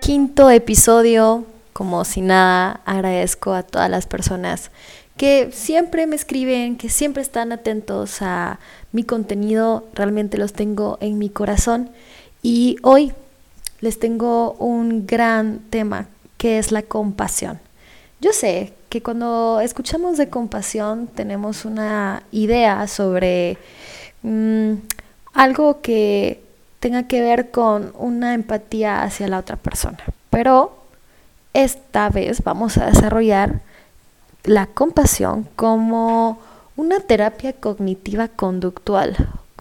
Quinto episodio, como si nada, agradezco a todas las personas que siempre me escriben, que siempre están atentos a mi contenido, realmente los tengo en mi corazón. Y hoy les tengo un gran tema que es la compasión. Yo sé que cuando escuchamos de compasión tenemos una idea sobre mm, algo que tenga que ver con una empatía hacia la otra persona, pero esta vez vamos a desarrollar la compasión como una terapia cognitiva conductual.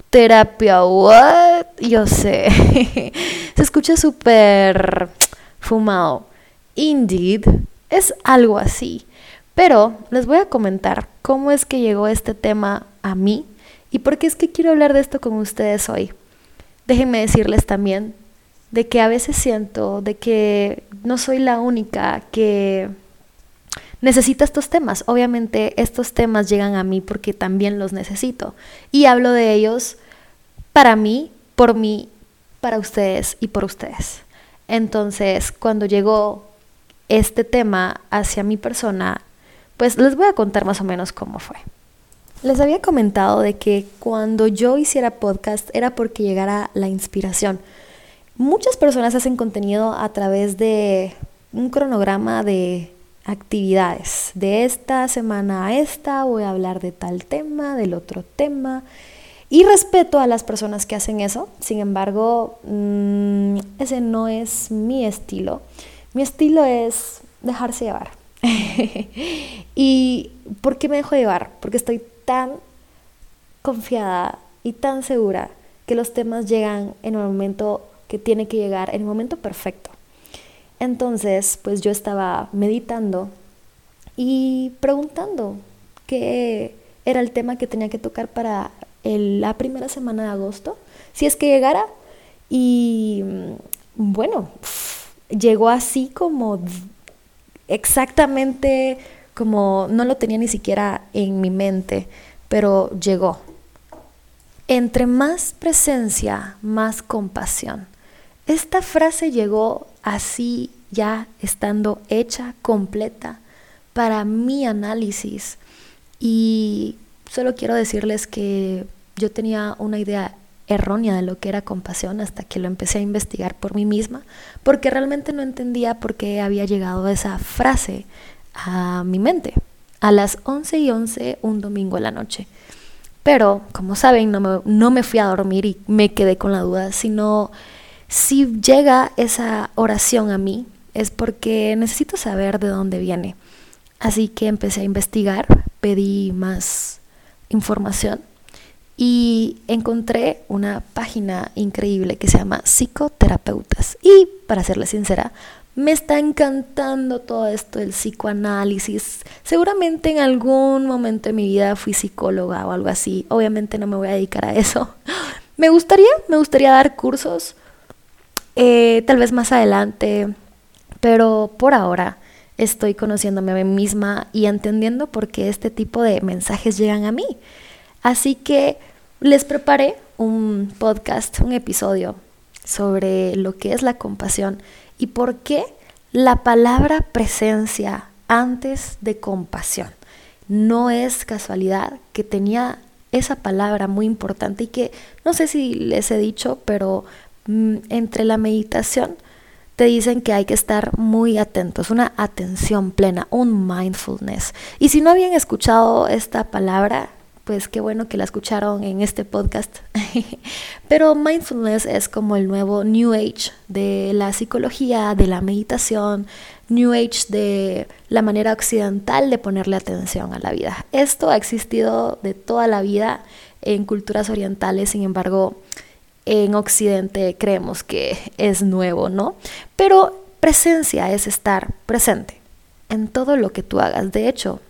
Terapia, what? Yo sé. Se escucha súper fumado. Indeed, es algo así. Pero les voy a comentar cómo es que llegó este tema a mí y por qué es que quiero hablar de esto con ustedes hoy. Déjenme decirles también de que a veces siento de que no soy la única que necesita estos temas. Obviamente estos temas llegan a mí porque también los necesito. Y hablo de ellos para mí, por mí, para ustedes y por ustedes. Entonces, cuando llegó este tema hacia mi persona, pues les voy a contar más o menos cómo fue. Les había comentado de que cuando yo hiciera podcast era porque llegara la inspiración. Muchas personas hacen contenido a través de un cronograma de actividades. De esta semana a esta voy a hablar de tal tema, del otro tema. Y respeto a las personas que hacen eso. Sin embargo, mm, ese no es mi estilo. Mi estilo es dejarse llevar. ¿Y por qué me dejo llevar? Porque estoy tan confiada y tan segura que los temas llegan en el momento que tiene que llegar, en el momento perfecto. Entonces, pues yo estaba meditando y preguntando qué era el tema que tenía que tocar para la primera semana de agosto, si es que llegara. Y mm, bueno, llegó así como exactamente como no lo tenía ni siquiera en mi mente, pero llegó. Entre más presencia, más compasión. Esta frase llegó así ya estando hecha, completa, para mi análisis. Y solo quiero decirles que yo tenía una idea errónea de lo que era compasión hasta que lo empecé a investigar por mí misma, porque realmente no entendía por qué había llegado esa frase a mi mente a las 11 y 11 un domingo en la noche. Pero, como saben, no me, no me fui a dormir y me quedé con la duda, sino si llega esa oración a mí es porque necesito saber de dónde viene. Así que empecé a investigar, pedí más información y encontré una página increíble que se llama Psicoterapeutas. Y para serles sincera, me está encantando todo esto del psicoanálisis. Seguramente en algún momento de mi vida fui psicóloga o algo así. Obviamente no me voy a dedicar a eso. Me gustaría, me gustaría dar cursos, eh, tal vez más adelante, pero por ahora estoy conociéndome a mí misma y entendiendo por qué este tipo de mensajes llegan a mí. Así que les preparé un podcast, un episodio sobre lo que es la compasión y por qué la palabra presencia antes de compasión. No es casualidad que tenía esa palabra muy importante y que no sé si les he dicho, pero mm, entre la meditación te dicen que hay que estar muy atentos, una atención plena, un mindfulness. Y si no habían escuchado esta palabra, pues qué bueno que la escucharon en este podcast. Pero mindfulness es como el nuevo New Age de la psicología, de la meditación, New Age de la manera occidental de ponerle atención a la vida. Esto ha existido de toda la vida en culturas orientales, sin embargo, en Occidente creemos que es nuevo, ¿no? Pero presencia es estar presente en todo lo que tú hagas. De hecho,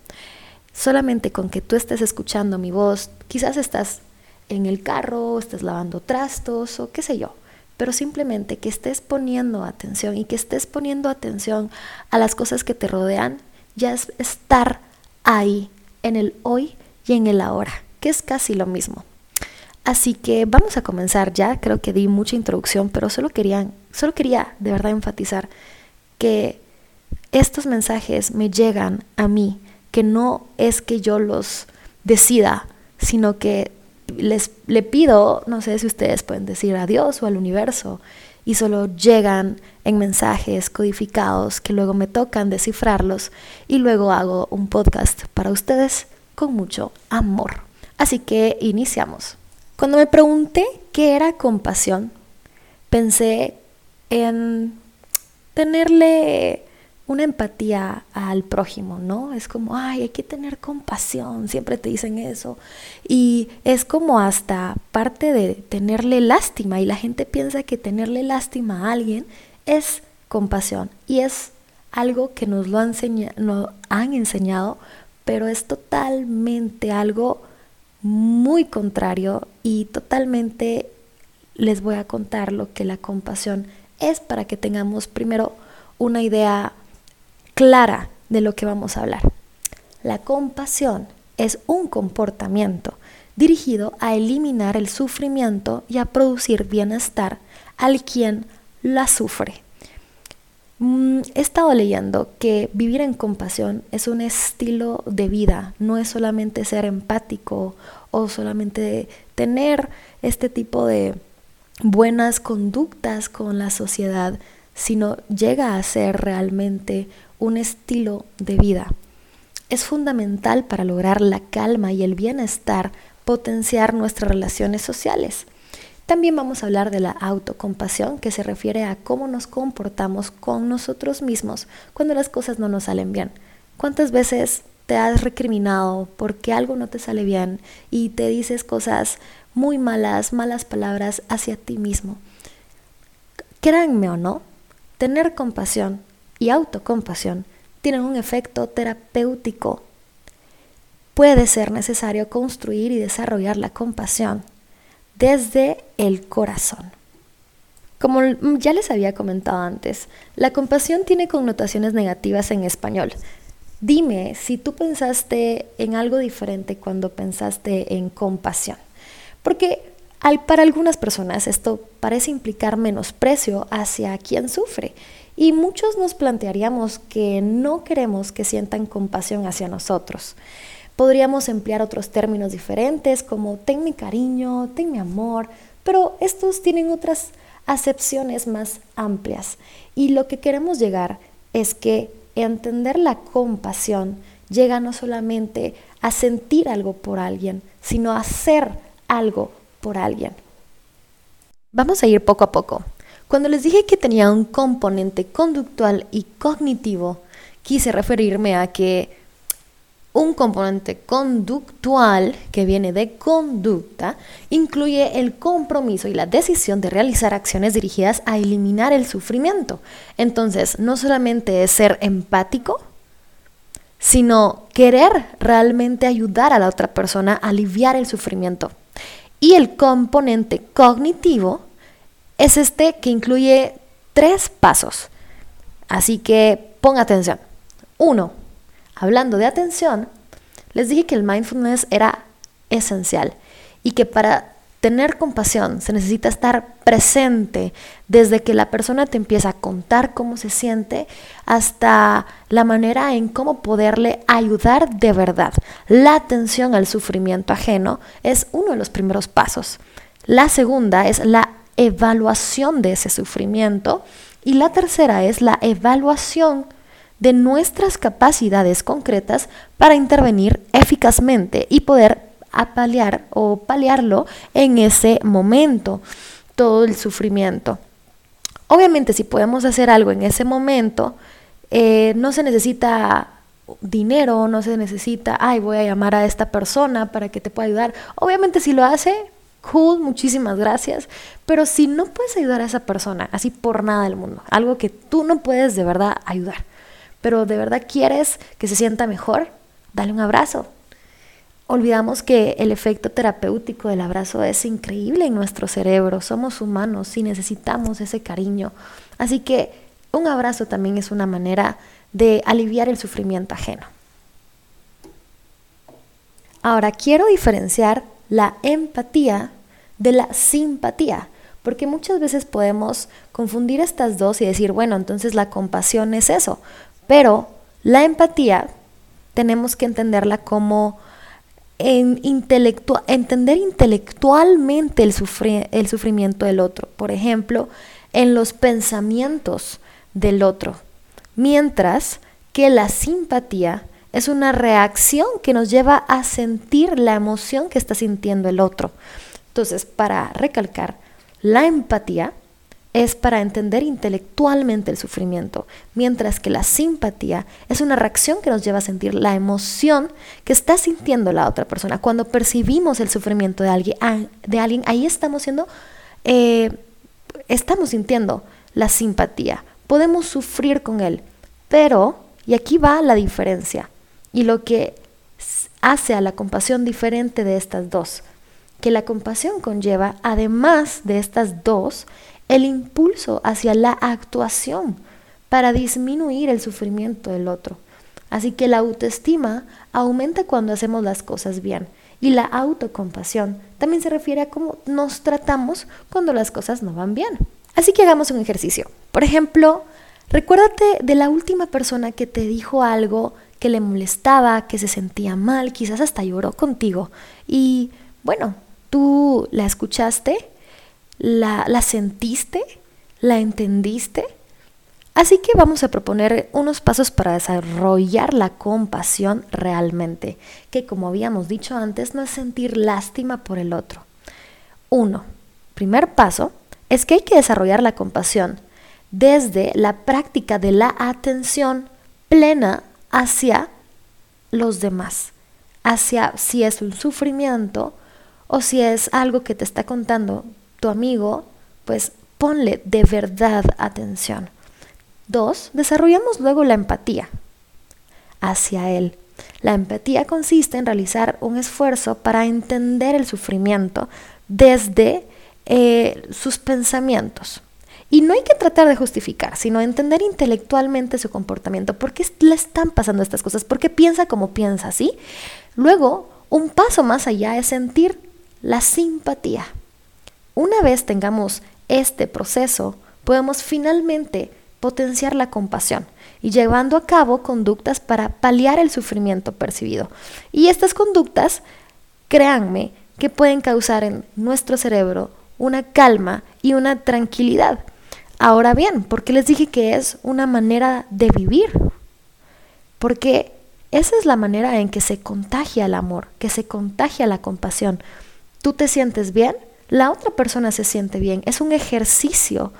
solamente con que tú estés escuchando mi voz, quizás estás en el carro, estás lavando trastos o qué sé yo, pero simplemente que estés poniendo atención y que estés poniendo atención a las cosas que te rodean, ya es estar ahí, en el hoy y en el ahora, que es casi lo mismo. Así que vamos a comenzar ya, creo que di mucha introducción, pero solo, quería, solo quería de verdad enfatizar que estos mensajes me llegan a mí, que no es que yo los decida, sino que les le pido, no sé si ustedes pueden decir a Dios o al universo, y solo llegan en mensajes codificados que luego me tocan descifrarlos y luego hago un podcast para ustedes con mucho amor. Así que iniciamos. Cuando me pregunté qué era compasión, pensé en tenerle una empatía al prójimo, ¿no? Es como, ay, hay que tener compasión, siempre te dicen eso. Y es como hasta parte de tenerle lástima y la gente piensa que tenerle lástima a alguien es compasión y es algo que nos lo han, nos han enseñado, pero es totalmente algo muy contrario y totalmente les voy a contar lo que la compasión es para que tengamos primero una idea clara de lo que vamos a hablar. La compasión es un comportamiento dirigido a eliminar el sufrimiento y a producir bienestar al quien la sufre. Mm, he estado leyendo que vivir en compasión es un estilo de vida, no es solamente ser empático o solamente tener este tipo de buenas conductas con la sociedad, sino llega a ser realmente un estilo de vida. Es fundamental para lograr la calma y el bienestar potenciar nuestras relaciones sociales. También vamos a hablar de la autocompasión, que se refiere a cómo nos comportamos con nosotros mismos cuando las cosas no nos salen bien. ¿Cuántas veces te has recriminado porque algo no te sale bien y te dices cosas muy malas, malas palabras hacia ti mismo? Créanme o no, tener compasión y autocompasión tienen un efecto terapéutico. Puede ser necesario construir y desarrollar la compasión desde el corazón. Como ya les había comentado antes, la compasión tiene connotaciones negativas en español. Dime si tú pensaste en algo diferente cuando pensaste en compasión. Porque para algunas personas esto parece implicar menosprecio hacia quien sufre y muchos nos plantearíamos que no queremos que sientan compasión hacia nosotros. Podríamos emplear otros términos diferentes como ten mi cariño, ten mi amor, pero estos tienen otras acepciones más amplias. Y lo que queremos llegar es que entender la compasión llega no solamente a sentir algo por alguien, sino a hacer algo por alguien. Vamos a ir poco a poco. Cuando les dije que tenía un componente conductual y cognitivo, quise referirme a que un componente conductual que viene de conducta incluye el compromiso y la decisión de realizar acciones dirigidas a eliminar el sufrimiento. Entonces, no solamente es ser empático, sino querer realmente ayudar a la otra persona a aliviar el sufrimiento. Y el componente cognitivo es este que incluye tres pasos. Así que ponga atención. Uno, hablando de atención, les dije que el mindfulness era esencial y que para tener compasión se necesita estar presente desde que la persona te empieza a contar cómo se siente hasta la manera en cómo poderle ayudar de verdad. La atención al sufrimiento ajeno es uno de los primeros pasos. La segunda es la evaluación de ese sufrimiento y la tercera es la evaluación de nuestras capacidades concretas para intervenir eficazmente y poder apalear o paliarlo en ese momento, todo el sufrimiento. Obviamente si podemos hacer algo en ese momento, eh, no se necesita dinero, no se necesita, ay, voy a llamar a esta persona para que te pueda ayudar. Obviamente si lo hace, cool, muchísimas gracias. Pero si no puedes ayudar a esa persona, así por nada del mundo, algo que tú no puedes de verdad ayudar, pero de verdad quieres que se sienta mejor, dale un abrazo. Olvidamos que el efecto terapéutico del abrazo es increíble en nuestro cerebro. Somos humanos y necesitamos ese cariño. Así que un abrazo también es una manera de aliviar el sufrimiento ajeno. Ahora, quiero diferenciar la empatía de la simpatía, porque muchas veces podemos confundir estas dos y decir, bueno, entonces la compasión es eso, pero la empatía tenemos que entenderla como en entender intelectualmente el, el sufrimiento del otro, por ejemplo, en los pensamientos del otro, mientras que la simpatía es una reacción que nos lleva a sentir la emoción que está sintiendo el otro. Entonces, para recalcar, la empatía es para entender intelectualmente el sufrimiento, mientras que la simpatía es una reacción que nos lleva a sentir la emoción que está sintiendo la otra persona. Cuando percibimos el sufrimiento de alguien, ah, de alguien ahí estamos siendo, eh, estamos sintiendo la simpatía. Podemos sufrir con él, pero, y aquí va la diferencia, y lo que hace a la compasión diferente de estas dos, que la compasión conlleva, además de estas dos, el impulso hacia la actuación para disminuir el sufrimiento del otro. Así que la autoestima aumenta cuando hacemos las cosas bien y la autocompasión también se refiere a cómo nos tratamos cuando las cosas no van bien. Así que hagamos un ejercicio. Por ejemplo, recuérdate de la última persona que te dijo algo que le molestaba, que se sentía mal, quizás hasta lloró contigo. Y bueno, tú la escuchaste, la, la sentiste, la entendiste. Así que vamos a proponer unos pasos para desarrollar la compasión realmente, que como habíamos dicho antes, no es sentir lástima por el otro. Uno, primer paso es que hay que desarrollar la compasión desde la práctica de la atención plena hacia los demás, hacia si es un sufrimiento o si es algo que te está contando tu amigo, pues ponle de verdad atención. Dos, desarrollamos luego la empatía hacia él. La empatía consiste en realizar un esfuerzo para entender el sufrimiento desde eh, sus pensamientos. Y no hay que tratar de justificar, sino entender intelectualmente su comportamiento. ¿Por qué le están pasando estas cosas? ¿Por qué piensa como piensa, ¿sí? Luego, un paso más allá es sentir la simpatía. Una vez tengamos este proceso, podemos finalmente potenciar la compasión y llevando a cabo conductas para paliar el sufrimiento percibido. Y estas conductas, créanme, que pueden causar en nuestro cerebro una calma y una tranquilidad. Ahora bien, ¿por qué les dije que es una manera de vivir? Porque esa es la manera en que se contagia el amor, que se contagia la compasión. Tú te sientes bien, la otra persona se siente bien. Es un ejercicio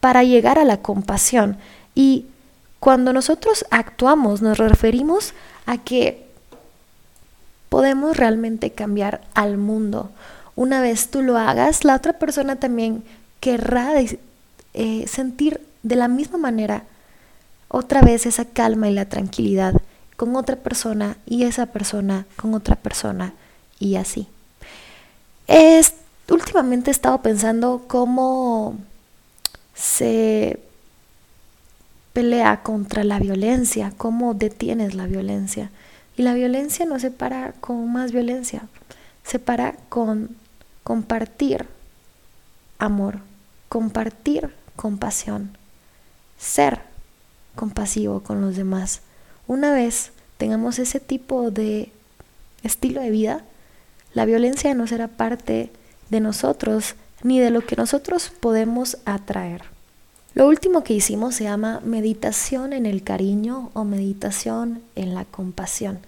para llegar a la compasión. Y cuando nosotros actuamos nos referimos a que podemos realmente cambiar al mundo. Una vez tú lo hagas, la otra persona también querrá eh, sentir de la misma manera otra vez esa calma y la tranquilidad con otra persona y esa persona con otra persona y así. Es, últimamente he estado pensando cómo se pelea contra la violencia, cómo detienes la violencia. Y la violencia no se para con más violencia, se para con compartir amor, compartir compasión, ser compasivo con los demás. Una vez tengamos ese tipo de estilo de vida, la violencia no será parte de nosotros ni de lo que nosotros podemos atraer. Lo último que hicimos se llama meditación en el cariño o meditación en la compasión.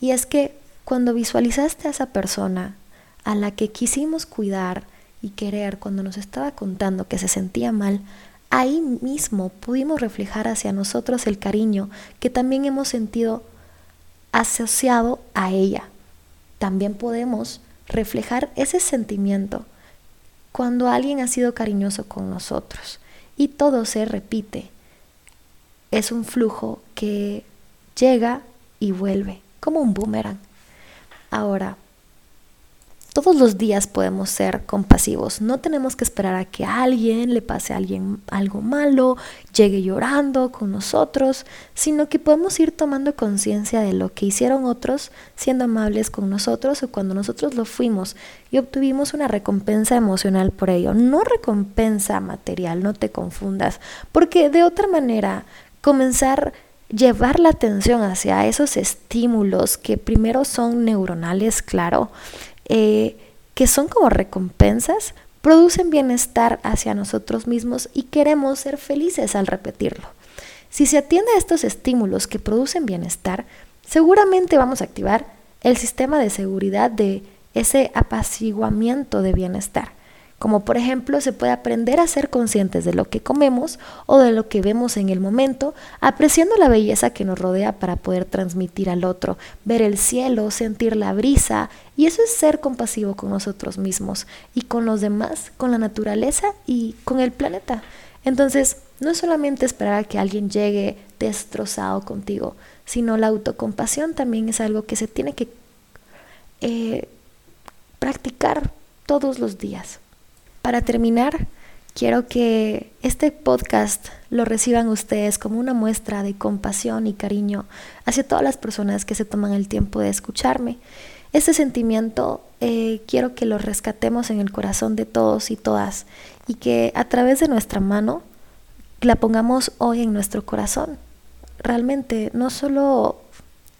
Y es que cuando visualizaste a esa persona a la que quisimos cuidar, y querer cuando nos estaba contando que se sentía mal, ahí mismo pudimos reflejar hacia nosotros el cariño que también hemos sentido asociado a ella. También podemos reflejar ese sentimiento cuando alguien ha sido cariñoso con nosotros y todo se repite. Es un flujo que llega y vuelve, como un boomerang. Ahora, todos los días podemos ser compasivos. No tenemos que esperar a que a alguien le pase a alguien algo malo, llegue llorando con nosotros, sino que podemos ir tomando conciencia de lo que hicieron otros, siendo amables con nosotros o cuando nosotros lo fuimos y obtuvimos una recompensa emocional por ello. No recompensa material, no te confundas, porque de otra manera comenzar llevar la atención hacia esos estímulos que primero son neuronales, claro, eh, que son como recompensas, producen bienestar hacia nosotros mismos y queremos ser felices al repetirlo. Si se atiende a estos estímulos que producen bienestar, seguramente vamos a activar el sistema de seguridad de ese apaciguamiento de bienestar como por ejemplo se puede aprender a ser conscientes de lo que comemos o de lo que vemos en el momento, apreciando la belleza que nos rodea para poder transmitir al otro, ver el cielo, sentir la brisa, y eso es ser compasivo con nosotros mismos y con los demás, con la naturaleza y con el planeta. Entonces, no es solamente esperar a que alguien llegue destrozado contigo, sino la autocompasión también es algo que se tiene que eh, practicar todos los días. Para terminar, quiero que este podcast lo reciban ustedes como una muestra de compasión y cariño hacia todas las personas que se toman el tiempo de escucharme. Este sentimiento eh, quiero que lo rescatemos en el corazón de todos y todas y que a través de nuestra mano la pongamos hoy en nuestro corazón. Realmente, no solo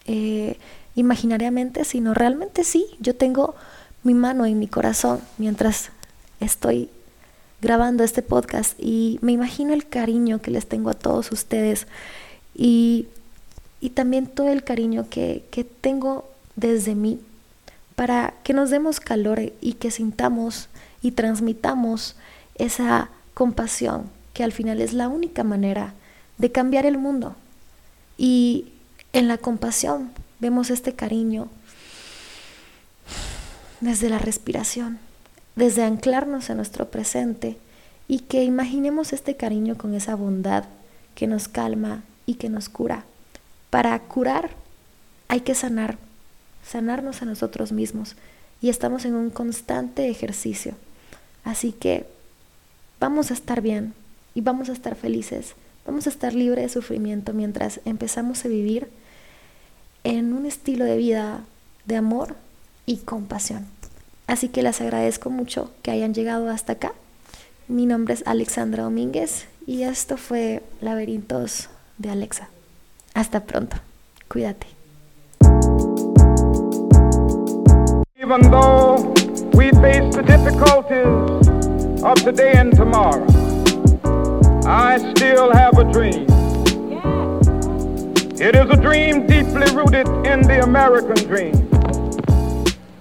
eh, imaginariamente, sino realmente sí, yo tengo mi mano en mi corazón mientras estoy grabando este podcast y me imagino el cariño que les tengo a todos ustedes y, también todo el cariño que, que tengo desde mí para que nos demos calor y que sintamos y transmitamos esa compasión que al final es la única manera de cambiar el mundo. Y en la compasión vemos este cariño desde la respiración desde anclarnos en nuestro presente y que imaginemos este cariño con esa bondad que nos calma y que nos cura. Para curar hay que sanar, sanarnos a nosotros mismos y estamos en un constante ejercicio. Así que vamos a estar bien y vamos a estar felices, vamos a estar libres de sufrimiento mientras empezamos a vivir en un estilo de vida de amor y compasión. Así que les agradezco mucho que hayan llegado hasta acá. Mi nombre es Alexandra Domínguez y esto fue Laberintos de Alexa. Hasta pronto. Cuídate. Even though we face the difficulties of today and tomorrow, I still have a dream. It is a dream deeply rooted in the American dream.